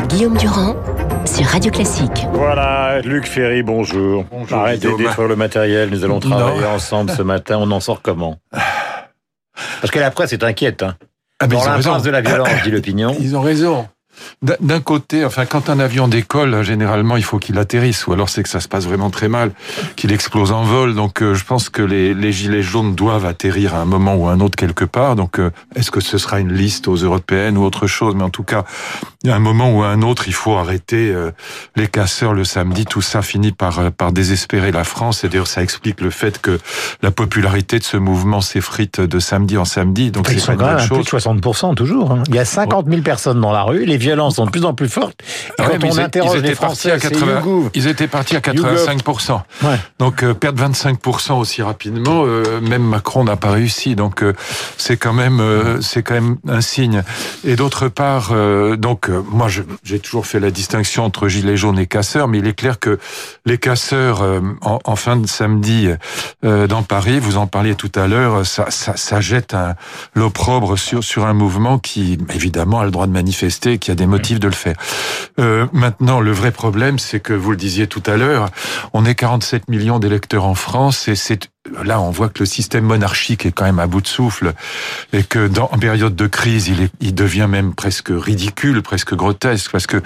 avec Guillaume Durand sur Radio Classique. Voilà, Luc Ferry, bonjour. Bonjour, Arrêtez de détruire le matériel, nous allons travailler ensemble ce matin. On en sort comment? Parce que la presse est inquiète. Hein. Ah, mais Dans l'impasse de la violence, dit l'opinion. Ils ont raison. D'un- côté, enfin, quand un avion décolle, généralement, il faut qu'il atterrisse, ou alors c'est que ça se passe vraiment très mal, qu'il explose en vol. Donc, euh, je pense que les, les gilets jaunes doivent atterrir à un moment ou à un autre quelque part. Donc, euh, est-ce que ce sera une liste aux européennes ou autre chose? Mais en tout cas, a un moment ou à un autre, il faut arrêter euh, les casseurs le samedi. Tout ça finit par par désespérer la France. Et d'ailleurs, ça explique le fait que la popularité de ce mouvement s'effrite de samedi en samedi. Donc, Ils c'est sont pas quand une à plus chose. de 60% toujours. hein. Il y a 50 000 personnes dans la rue, les sont de plus en plus fortes. Et Ouais, quand mais on ils- interroge les étaient partis Français, à c'est 80 YouGov. ils étaient partis à 85%. Ouais. Donc euh, perdre 25% aussi rapidement, euh, même Macron n'a pas réussi. Donc euh, c'est quand même euh, c'est quand même un signe. Et d'autre part, donc moi j'ai toujours fait la distinction entre gilets jaunes et casseurs, mais il est clair que les casseurs en, en fin de samedi dans Paris, vous en parliez tout à l'heure, ça, ça, ça jette l'opprobre sur sur un mouvement qui évidemment a le droit de manifester, qui a des motifs de le faire. Euh, maintenant, le vrai problème, c'est que vous le disiez tout à l'heure, on est 47 millions d'électeurs en France et c'est là on voit que le système monarchique est quand même à bout de souffle et que dans en période de crise, il, est, il devient même presque ridicule, presque grotesque parce que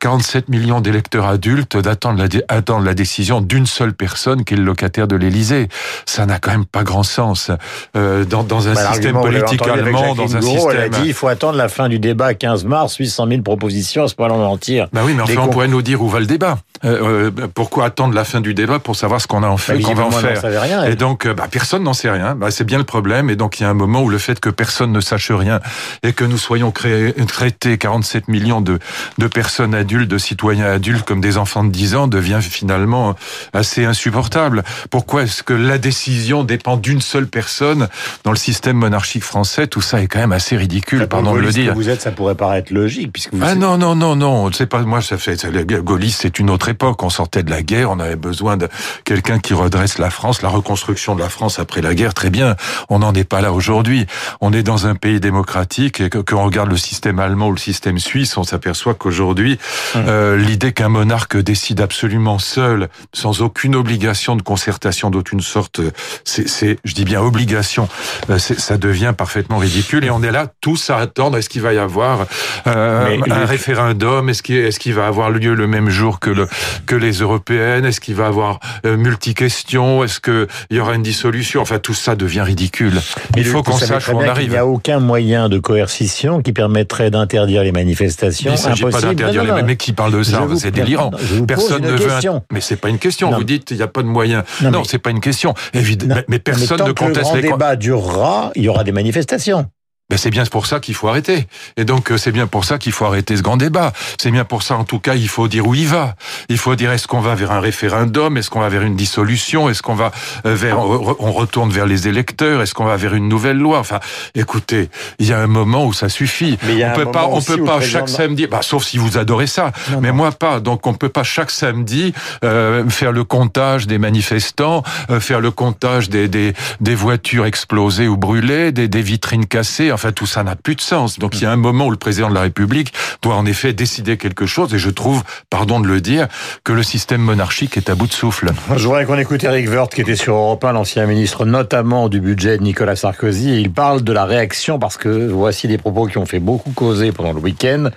47 millions d'électeurs adultes attendent la, attendent la décision d'une seule personne qui est le locataire de l'Élysée. Ça n'a quand même pas grand sens euh, dans, dans un Bah, système politique allemand, dans un Gouraud, Elle a système. dit il faut attendre la fin du débat 15 mars, 800 000 propositions à ce point mentir. Bah oui, mais enfin, on pourrait nous dire où va le débat. Euh, euh, pourquoi attendre la fin du débat pour savoir ce qu'on a en fait, qu'on va en Bah, faire savait rien. Et donc, euh, bah, personne n'en sait rien. Bah, c'est bien le problème. Et donc, il y a un moment où le fait que personne ne sache rien et que nous soyons créés, traités 47 millions de, de personnes adultes, de citoyens adultes comme des enfants de 10 ans devient finalement assez insupportable. Pourquoi est-ce que la décision dépend d'une seule personne dans le système monarchique français? Tout ça est quand même assez ridicule, pardon de le dire. que vous êtes, ça pourrait paraître logique puisque vous Ah non non non non, c'est pas moi ça fait gaulliste c'est une autre époque, on sortait de la guerre, on avait besoin de quelqu'un qui redresse la France, la reconstruction de la France après la guerre, très bien. On n'en est pas là aujourd'hui. On est dans un pays démocratique et que quand on regarde le système allemand ou le système suisse, on s'aperçoit qu'aujourd'hui euh, l'idée qu'un monarque décide absolument seul, sans aucune obligation de concertation d'aucune sorte, c'est je dis bien obligation, euh, ça devient parfaitement ridicule et on est là tous à attendre est-ce qu'il va y avoir euh, un les- référendum Est-ce qu'il est-ce qu'il va avoir lieu le même jour que le que les européennes Est-ce qu'il va avoir euh, multi-questions Est-ce que il y aura une dissolution? Enfin, tout ça devient ridicule. Il faut qu'on sache où on qu'il arrive. n'y a aucun moyen de coercition qui permettrait d'interdire les manifestations. Il ne s'agit pas Impossible. d'interdire les mecs qui parlent de ça. C'est délirant. je vous pose Personne ne veut. un-. Mais c'est pas une question. Non. Vous dites il n'y a pas de moyens. Non, Non, mais- c'est pas une question. Évidemment. Mais, mais personne Mais tant ne que le conteste grand les. débat durera, il y aura des manifestations. Ben c'est bien pour ça qu'il faut arrêter. Et donc euh, c'est bien pour ça qu'il faut arrêter ce grand débat. C'est bien pour ça en tout cas il faut dire où il va. Il faut dire est-ce qu'on va vers un référendum, est-ce qu'on va vers une dissolution, est-ce qu'on va euh, vers on retourne vers les électeurs, est-ce qu'on va vers une nouvelle loi? Enfin, écoutez, il y a un moment où ça suffit. Mais il y a on peut pas on peut pas chaque samedi bah sauf si vous adorez ça. Non, mais non. moi pas. Donc on peut pas chaque samedi euh, faire le comptage des manifestants, euh, faire le comptage des, des des voitures explosées ou brûlées, des, des vitrines cassées. Enfin tout ça n'a plus de sens. Donc il y a un moment où le président de la République doit en effet décider quelque chose. Et je trouve, pardon de le dire, que le système monarchique est à bout de souffle. Je voudrais qu'on écoute Eric Woerth, qui était sur Europe 1, l'ancien ministre notamment du budget de Nicolas Sarkozy. Il parle de la réaction, parce que voici des propos qui ont fait beaucoup causer pendant le week-end,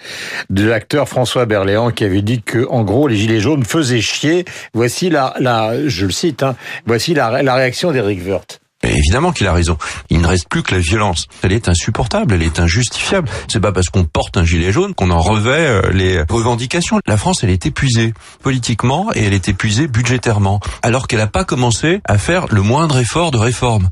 de l'acteur François Berléand, qui avait dit que, en gros, les Gilets jaunes faisaient chier. Voici la, je le cite, hein, voici la, la réaction d'Eric Woerth. Évidemment qu'il a raison. Il ne reste plus que la violence. Elle est insupportable, elle est injustifiable. C'est pas parce qu'on porte un gilet jaune qu'on en revêt euh, les revendications. La France, elle est épuisée politiquement et elle est épuisée budgétairement, alors qu'elle n'a pas commencé à faire le moindre effort de réforme.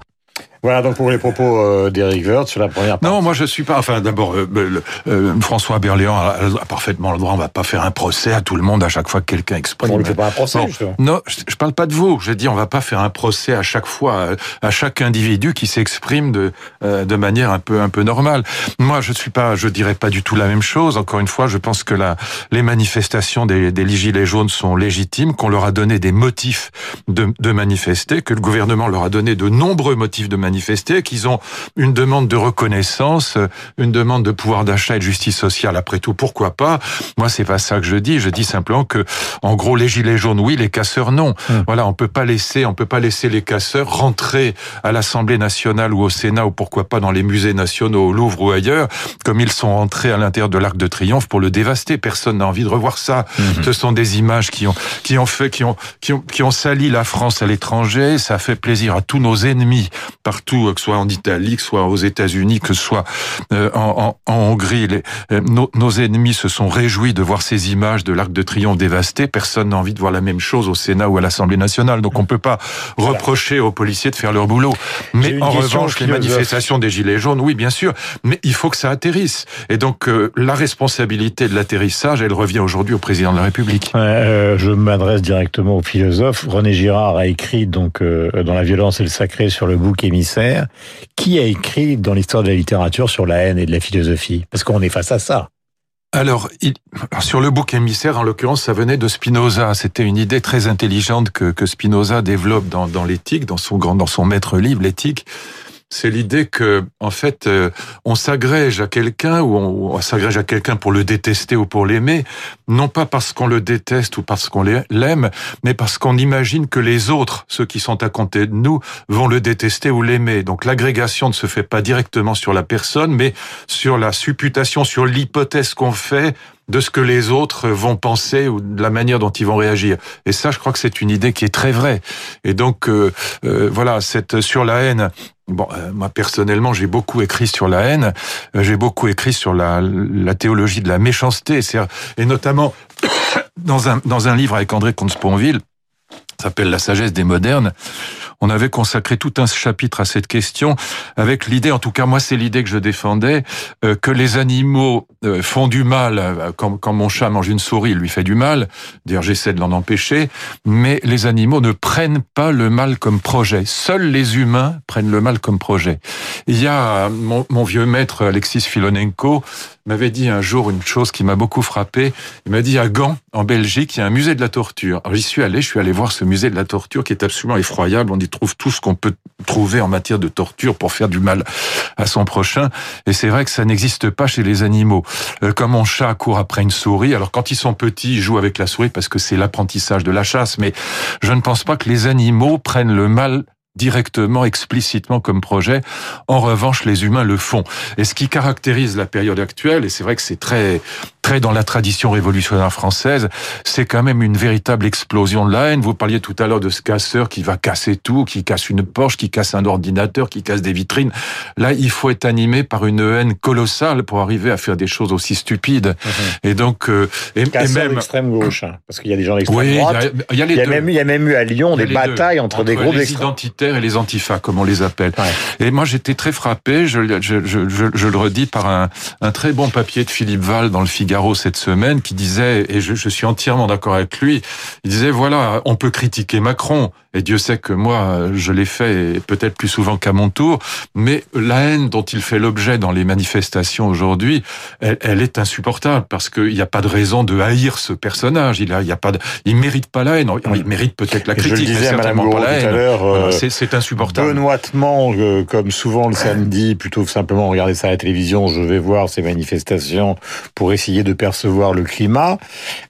Voilà donc pour les propos euh, d'Eric Woerth sur la première partie. Non, moi je suis pas. Enfin, d'abord, euh, le- euh, François Berléand a, a parfaitement le droit. On va pas faire un procès à tout le monde à chaque fois que quelqu'un exprime. On ne fait pas un procès, Bon, non, je, je parle pas de vous. Je dis, on va pas faire un procès à chaque fois euh, à chaque individu qui s'exprime de euh, de manière un peu un peu normale. Moi, je suis pas, je dirais pas du tout la même chose. Encore une fois, je pense que la les manifestations des, des gilets jaunes sont légitimes, qu'on leur a donné des motifs de, de manifester, que le gouvernement leur a donné de nombreux motifs de manifester manifester, qu'ils ont une demande de reconnaissance, une demande de pouvoir d'achat et de justice sociale. Après tout, pourquoi pas? Moi, c'est pas ça que je dis. Je dis simplement que, en gros, les gilets jaunes, oui, les casseurs, non. Hum. Voilà, on peut pas laisser, on peut pas laisser les casseurs rentrer à l'Assemblée nationale ou au Sénat ou pourquoi pas dans les musées nationaux, au Louvre ou ailleurs, comme ils sont rentrés à l'intérieur de l'Arc de Triomphe pour le dévaster. Personne n'a envie de revoir ça. Hum. Ce sont des images qui ont, qui ont fait, qui ont, qui ont, qui ont sali la France à l'étranger. Ça fait plaisir à tous nos ennemis partout, que ce soit en Italie, que ce soit aux États-Unis, que ce soit euh, en, en, Hongrie. Les, euh, nos, nos, ennemis se sont réjouis de voir ces images de l'Arc de Triomphe dévasté. Personne n'a envie de voir la même chose au Sénat ou à l'Assemblée nationale. Donc on peut pas reprocher aux policiers de faire leur boulot. Mais en revanche, les manifestations des Gilets jaunes, oui, bien sûr. Mais il faut que ça atterrisse. Et donc euh, la responsabilité de l'atterrissage, elle revient aujourd'hui au président de la République. je m'adresse directement au philosophe. René Girard a écrit donc dans La violence et le sacré sur le bouc émissaire. Qui a écrit dans l'histoire de la littérature sur la haine et de la philosophie? Parce qu'on est face à ça. Alors, sur le bouc émissaire, en l'occurrence, ça venait de Spinoza. C'était une idée très intelligente que, que Spinoza développe dans, dans l'éthique, dans son grand, dans son maître livre, l'éthique c'est l'idée que, en fait, euh, on s'agrège à quelqu'un ou on, s'agrège à quelqu'un pour le détester ou pour l'aimer, non pas parce qu'on le déteste ou parce qu'on l'aime, mais parce qu'on imagine que les autres, ceux qui sont à côté de nous, vont le détester ou l'aimer. Donc l'agrégation ne se fait pas directement sur la personne, mais sur la supputation, sur l'hypothèse qu'on fait de ce que les autres vont penser ou de la manière dont ils vont réagir. Et ça, je crois que c'est une idée qui est très vraie. Et donc, euh, euh, voilà, cette sur la haine, Bon, euh, moi personnellement, j'ai beaucoup écrit sur la haine, euh, j'ai beaucoup écrit sur la, la, théologie de la méchanceté, et notamment dans un dans un livre avec André Comte-Sponville, s'appelle La sagesse des modernes on avait consacré tout un chapitre à cette question avec l'idée, en tout cas moi c'est l'idée que je défendais, euh, que les animaux euh, font du mal, euh, quand, mon chat mange une souris, il lui fait du mal, d'ailleurs j'essaie de l'en empêcher, mais les animaux ne prennent pas le mal comme projet. Seuls les humains prennent le mal comme projet. Il y a mon, vieux maître Alexis Filonenko m'avait dit un jour une chose qui m'a beaucoup frappé. Il m'a dit à Gand, en Belgique, il y a un musée de la torture. Alors j'y suis allé, je suis allé voir ce musée de la torture qui est absolument effroyable. Trouve tout ce qu'on peut trouver en matière de torture pour faire du mal à son prochain. Et c'est vrai que ça n'existe pas chez les animaux. Euh, comme mon chat court après une souris, alors quand ils sont petits, ils jouent avec la souris parce que c'est l'apprentissage de la chasse, mais je ne pense pas que les animaux prennent le mal directement, explicitement comme projet. En revanche, les humains le font. Et ce qui caractérise la période actuelle, et c'est vrai que c'est très très dans la tradition révolutionnaire française, c'est quand même une véritable explosion de la haine. Vous parliez tout à l'heure de ce casseur qui va casser tout, qui casse une Porsche, qui casse un ordinateur, qui casse des vitrines. Là, il faut être animé par une haine colossale pour arriver à faire des choses aussi stupides. Et donc, euh, et, même l'extrême gauche, hein, parce qu'il y a des gens d'extrême droite. Il y a, les Même, il y a même eu à Lyon des batailles entre, des groupes les et les antifas, comme on les appelle. Et moi, j'étais très frappé. Je, je, je, je, le redis par un, un très bon papier de Philippe Val dans le Figaro cette semaine qui disait, et je suis entièrement d'accord avec lui, il disait voilà, on peut critiquer Macron, et Dieu sait que moi, je l'ai fait peut-être plus souvent qu'à mon tour, mais la haine dont il fait l'objet dans les manifestations aujourd'hui, elle, elle, est insupportable parce qu'il n'y a pas de raison de haïr ce personnage. Il a, il y a pas, de, il mérite pas la haine. Il mérite peut-être la critique, je le disais mais certainement pas la haine. Euh, c'est insupportable. Benoîtement, euh, comme souvent le samedi, plutôt que simplement regarder ça à la télévision, je vais voir ces manifestations pour essayer de percevoir le climat.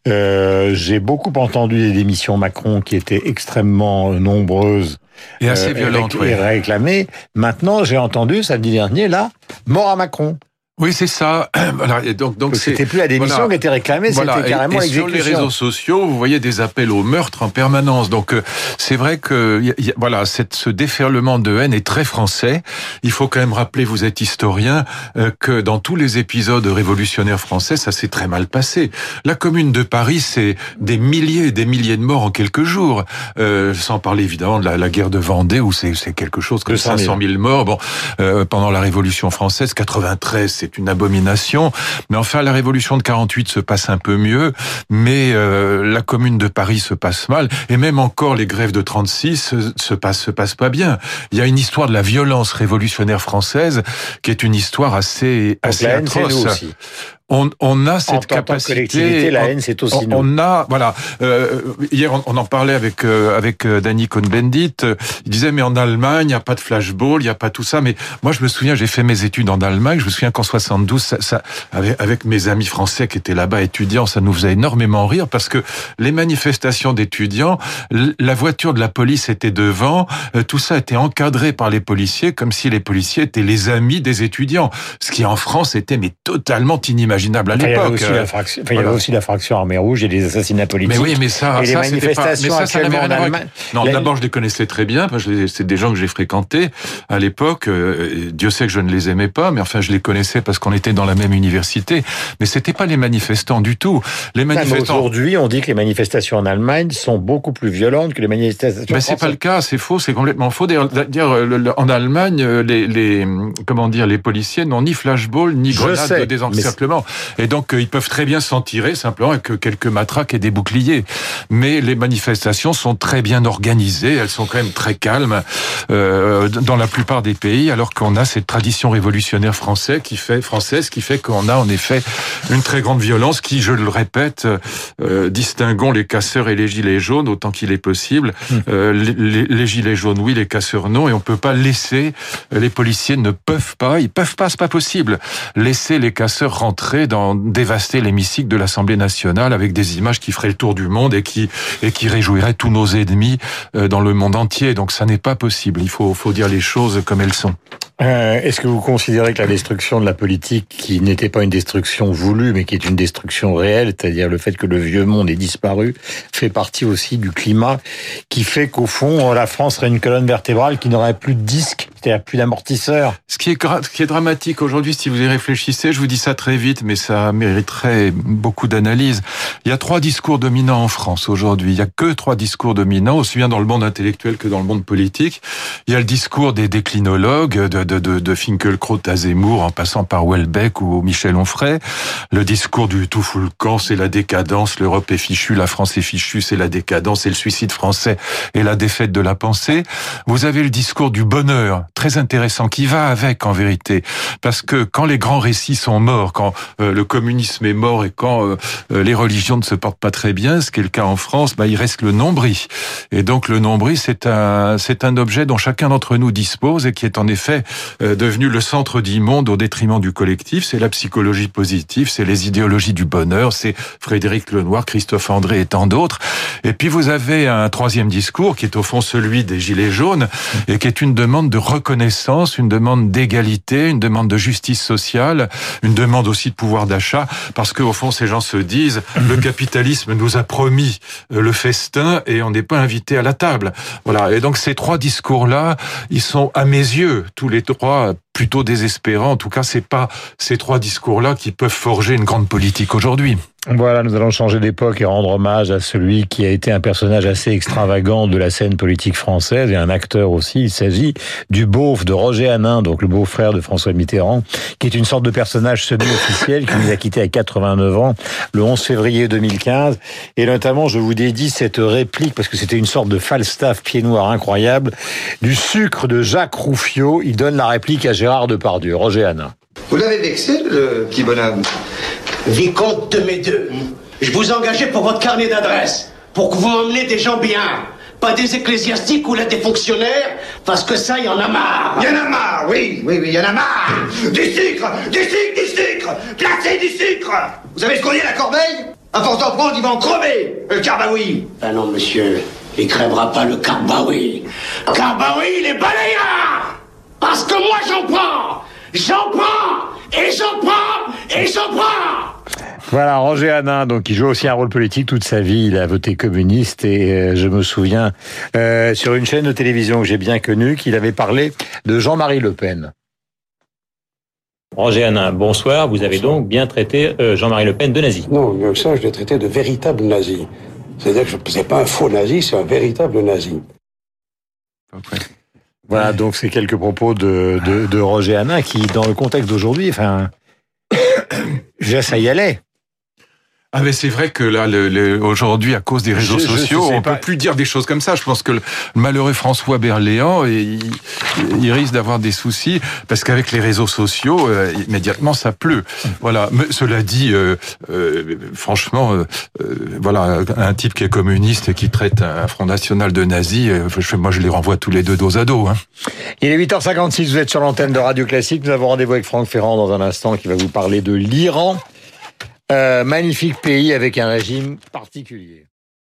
Euh, J'ai beaucoup entendu des démissions Macron qui étaient extrêmement nombreuses et assez euh, violentes, et réclamées. Maintenant, j'ai entendu samedi dernier là, mort à Macron. Oui, c'est ça. Voilà. Et donc, donc c'était plus la démission qui était réclamée, c'était carrément l'exécution. Sur les réseaux sociaux, vous voyez des appels au meurtre en permanence. Donc, euh, c'est vrai que y a, voilà, cette, ce déferlement de haine est très français. Il faut quand même rappeler, vous êtes historien, euh, que dans tous les épisodes révolutionnaires français, ça s'est très mal passé. La Commune de Paris, c'est des milliers et des milliers de morts en quelques jours, euh, sans parler évidemment de la, la guerre de Vendée où c'est quelque chose comme 500 000 morts. Bon, euh, pendant la Révolution française, 93, c'est c'est une abomination. Mais enfin, la révolution de 48 se passe un peu mieux, mais euh, la Commune de Paris se passe mal, et même encore les grèves de 36 se passent se passe pas bien. Il y a une histoire de la violence révolutionnaire française qui est une histoire assez assez atroce. On, on a cette capacité. collectivité, la on- haine, c'est aussi on, nous. on a, voilà. euh, hier, on, on en parlait avec euh, avec euh, Danny Cohn-Bendit. euh, Il disait mais en Allemagne, il n'y a pas de flashball, il n'y a pas tout ça. Mais moi, je me souviens, j'ai fait mes études en Allemagne. Je me souviens qu'en 72, ça, ça- avec, avec mes amis français qui étaient là-bas étudiants, ça nous faisait énormément rire parce que les manifestations d'étudiants, la voiture de la police était devant, euh, tout ça était encadré par les policiers comme si les policiers étaient les amis des étudiants, ce qui en France était mais totalement inimaginable à Enfin, il y avait l'époque. aussi la fraction, enfin, il y avait voilà. aussi la fraction armée rouge et les assassinats politiques. Mais oui, mais ça, Et les ça, pas- manifestations mais ça, ça en Allemagne. Non, La- d'abord, je les connaissais très bien. les- C'est des gens que j'ai fréquentés à l'époque. euh, Dieu sait que je ne les aimais pas, mais enfin, je les connaissais parce qu'on était dans la même université. Mais c'était pas les manifestants du tout. Les mais manifestants. Aujourd'hui, on dit que les manifestations en Allemagne sont beaucoup plus violentes que les manifestations Ben, c'est pas le cas, c'est faux, c'est complètement faux. D'ailleurs, en Allemagne, euh, les, les comment dire, les policiers n'ont ni flashball ni grenade de désencerclement, et donc euh, ils peuvent très bien s'en tirer simplement avec euh, quelques matraques et des boucliers. Mais les manifestations sont très bien organisées, elles sont quand même très calmes euh, dans la plupart des pays, alors qu'on a cette tradition révolutionnaire française qui fait française qui fait qu'on a en effet une très grande violence qui, je le répète, euh, distinguons les casseurs et les gilets jaunes autant qu'il est possible. Euh, les, gilets jaunes, oui, les casseurs, non, et on peut pas laisser les policiers ne peuvent pas, ils peuvent pas, c'est pas possible, laisser les casseurs rentrer dans dévaster l'hémicycle de l'Assemblée nationale avec des images qui feraient le tour du monde et qui et qui réjouiraient tous nos ennemis euh, dans le monde entier. Donc ça n'est pas possible. Il faut faut dire les choses comme elles sont. Euh, Est-ce que vous considérez que la destruction de la politique, qui n'était pas une destruction voulue, mais qui est une destruction réelle, c'est-à-dire le fait que le vieux monde ait disparu, fait partie aussi du climat qui fait qu'au fond, la France serait une colonne vertébrale qui n'aurait plus de disque, d'amortisseurs Ce qui est, ce qui est dramatique aujourd'hui, si vous y réfléchissez, je vous dis ça très vite, mais ça mériterait beaucoup d'analyse. Il y a trois discours dominants en France aujourd'hui. Il y a que trois discours dominants, aussi bien dans le monde intellectuel que dans le monde politique. Il y a le discours des déclinologues, de, de, de, de Finkielkraut à Zemmour, en passant par Welbeck ou Michel Onfray. Le discours du tout fout le camp, c'est la décadence, l'Europe est fichue, la France est fichue, c'est la décadence, c'est le suicide français et la défaite de la pensée. Vous avez le discours du bonheur, très intéressant, qui va avec en vérité, parce que quand les grands récits sont morts, quand euh, le communisme est mort et quand euh, euh, les religions ne se portent pas très bien, ce qui est le cas en France, bah, il reste le nombril. Et donc le nombril, c'est un, c'est un objet dont chacun d'entre nous dispose et qui est en effet devenu le centre du monde au détriment du collectif. C'est la psychologie positive, c'est les idéologies du bonheur, c'est Frédéric Lenoir, Christophe André et tant d'autres. Et puis vous avez un troisième discours qui est au fond celui des Gilets jaunes et qui est une demande de reconnaissance, une demande d'égalité, une demande de justice sociale, une demande aussi de pouvoir d'achat, parce qu'au fond ces gens se disent le capitalisme nous a promis euh, le festin et on n'est pas invité à la table. Voilà. Et donc ces trois discours-là, ils sont à mes yeux tous les trois plutôt désespérants. En tout cas, c'est pas ces trois discours-là qui peuvent forger une grande politique aujourd'hui. Voilà, nous allons changer d'époque et rendre hommage à celui qui a été un personnage assez extravagant de la scène politique française et un acteur aussi. Il s'agit du beauf de Roger Hanin, donc le beau-frère de François Mitterrand, qui est une sorte de personnage semi-officiel qui nous a quittés à 89 ans le 11 février 2015. Et notamment, je vous dédie cette réplique parce que c'était une sorte de Falstaff pied noir incroyable du sucre de Jacques Rouffio. Il donne la réplique à Gérard Depardieu. Roger Hanin. Vous l'avez vexé, le petit bonhomme? Vicomte de mes deux, je vous engageais pour votre carnet d'adresse, pour que vous m'emmenez des gens bien, pas des ecclésiastiques ou là des fonctionnaires, parce que ça, il y en a marre. Il y en a marre, oui, oui, oui, il y en a marre. Du sucre Du sucre, du sucre. Placez du sucre. Vous savez ce qu'on dit à la corbeille? À force d'en prendre, il va en crever, le carbaoui Ah non, monsieur, il crèvera pas le carbaoui. Carbaoui, il est balayard Parce que moi, j'en prends J'en prends Et j'en prends Et j'en prends Voilà, Roger Hanin, donc qui joue aussi un rôle politique toute sa vie. Il a voté communiste et euh, je me souviens euh, sur une chaîne de télévision que j'ai bien connue qu'il avait parlé de Jean-Marie Le Pen. Roger Hanin, bonsoir. Vous avez donc bien traité euh, Jean-Marie Le Pen de nazi. Non, mieux que ça, je l'ai traité de véritable nazi. C'est-à-dire que ce n'est pas un faux nazi, c'est un véritable nazi. Voilà, donc c'est quelques propos de, de, de Roger Hanin qui, dans le contexte d'aujourd'hui, enfin, ça y allait. Ah mais c'est vrai que là, le, le- aujourd'hui, à cause des réseaux Je- sociaux, on pas. peut plus dire des choses comme ça. Je pense que le malheureux François Berléand, il, il risque d'avoir des soucis parce qu'avec les réseaux sociaux, euh, immédiatement, ça pleut. Voilà. Mais cela dit, euh, euh, franchement, euh, euh, voilà, un type qui est communiste et qui traite un Front National de nazi, je, moi, je les renvoie tous les deux dos à dos. Hein. Il est 8h56, vous êtes sur l'antenne de Radio Classique. Nous avons rendez-vous avec Franck Ferrand dans un instant qui va vous parler de l'Iran. Euh, magnifique pays avec un régime particulier.